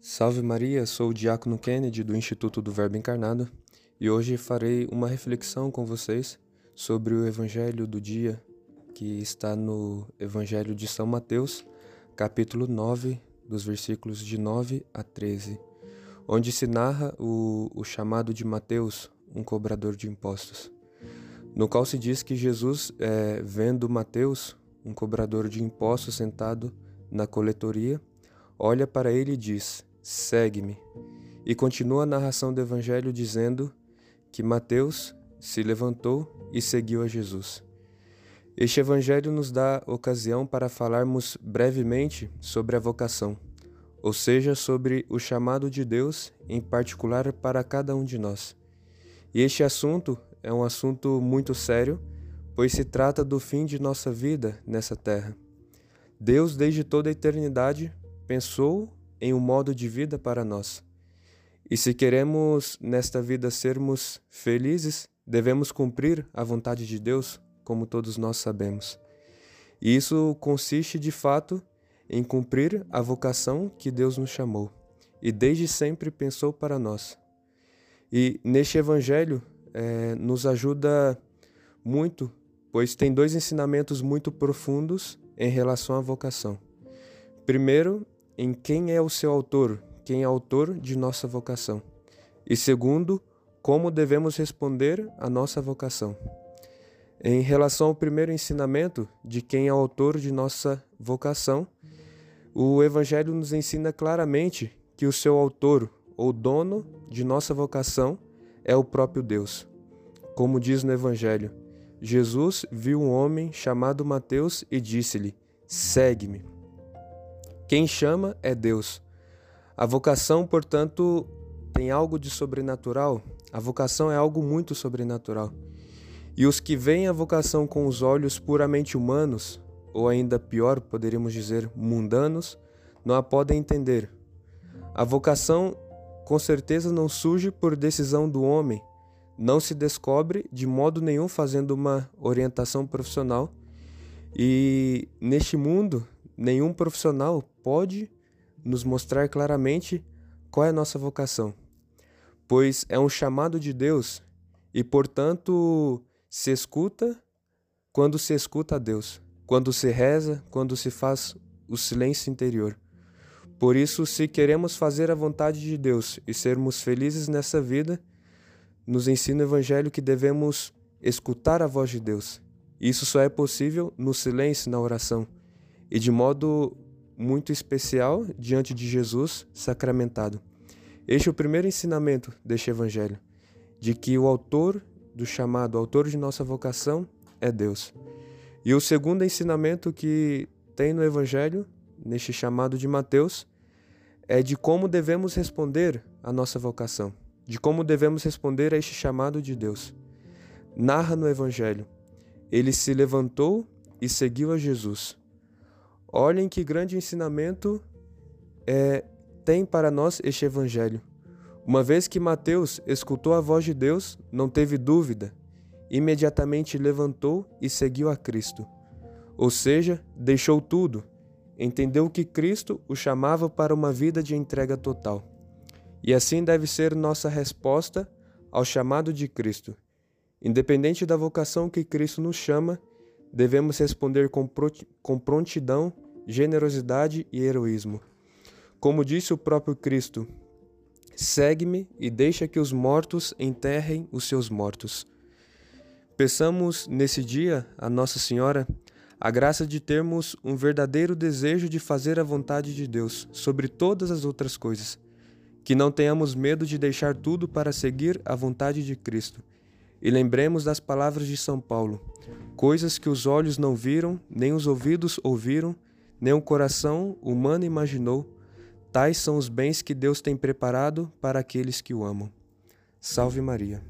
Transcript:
Salve Maria, sou o Diácono Kennedy do Instituto do Verbo Encarnado e hoje farei uma reflexão com vocês sobre o Evangelho do dia que está no Evangelho de São Mateus, capítulo 9, dos versículos de 9 a 13, onde se narra o, o chamado de Mateus, um cobrador de impostos, no qual se diz que Jesus, é, vendo Mateus, um cobrador de impostos sentado na coletoria, olha para ele e diz: Segue-me. E continua a narração do Evangelho dizendo que Mateus se levantou e seguiu a Jesus. Este Evangelho nos dá ocasião para falarmos brevemente sobre a vocação, ou seja, sobre o chamado de Deus, em particular para cada um de nós. E este assunto é um assunto muito sério, pois se trata do fim de nossa vida nessa terra. Deus, desde toda a eternidade, pensou em um modo de vida para nós. E se queremos nesta vida sermos felizes, devemos cumprir a vontade de Deus, como todos nós sabemos. E isso consiste de fato em cumprir a vocação que Deus nos chamou e desde sempre pensou para nós. E neste Evangelho é, nos ajuda muito, pois tem dois ensinamentos muito profundos em relação à vocação. Primeiro, em quem é o seu autor, quem é autor de nossa vocação. E segundo, como devemos responder à nossa vocação. Em relação ao primeiro ensinamento de quem é o autor de nossa vocação, o Evangelho nos ensina claramente que o seu autor ou dono de nossa vocação é o próprio Deus. Como diz no Evangelho, Jesus viu um homem chamado Mateus e disse-lhe: Segue-me. Quem chama é Deus. A vocação, portanto, tem algo de sobrenatural. A vocação é algo muito sobrenatural. E os que veem a vocação com os olhos puramente humanos, ou ainda pior, poderíamos dizer mundanos, não a podem entender. A vocação, com certeza, não surge por decisão do homem, não se descobre de modo nenhum fazendo uma orientação profissional. E neste mundo, nenhum profissional pode nos mostrar claramente qual é a nossa vocação, pois é um chamado de Deus e, portanto, se escuta quando se escuta a Deus, quando se reza, quando se faz o silêncio interior. Por isso, se queremos fazer a vontade de Deus e sermos felizes nessa vida, nos ensina o Evangelho que devemos escutar a voz de Deus. Isso só é possível no silêncio, na oração e de modo muito especial diante de Jesus sacramentado. Este é o primeiro ensinamento deste Evangelho, de que o autor do chamado, o autor de nossa vocação é Deus. E o segundo ensinamento que tem no Evangelho, neste chamado de Mateus, é de como devemos responder à nossa vocação, de como devemos responder a este chamado de Deus. Narra no Evangelho: ele se levantou e seguiu a Jesus. Olhem que grande ensinamento é, tem para nós este Evangelho. Uma vez que Mateus escutou a voz de Deus, não teve dúvida, imediatamente levantou e seguiu a Cristo. Ou seja, deixou tudo, entendeu que Cristo o chamava para uma vida de entrega total. E assim deve ser nossa resposta ao chamado de Cristo. Independente da vocação que Cristo nos chama, devemos responder com prontidão, generosidade e heroísmo. Como disse o próprio Cristo, segue-me e deixa que os mortos enterrem os seus mortos. Peçamos nesse dia a Nossa Senhora a graça de termos um verdadeiro desejo de fazer a vontade de Deus sobre todas as outras coisas, que não tenhamos medo de deixar tudo para seguir a vontade de Cristo e lembremos das palavras de São Paulo: coisas que os olhos não viram, nem os ouvidos ouviram, nem o coração humano imaginou, tais são os bens que Deus tem preparado para aqueles que o amam. Salve Maria.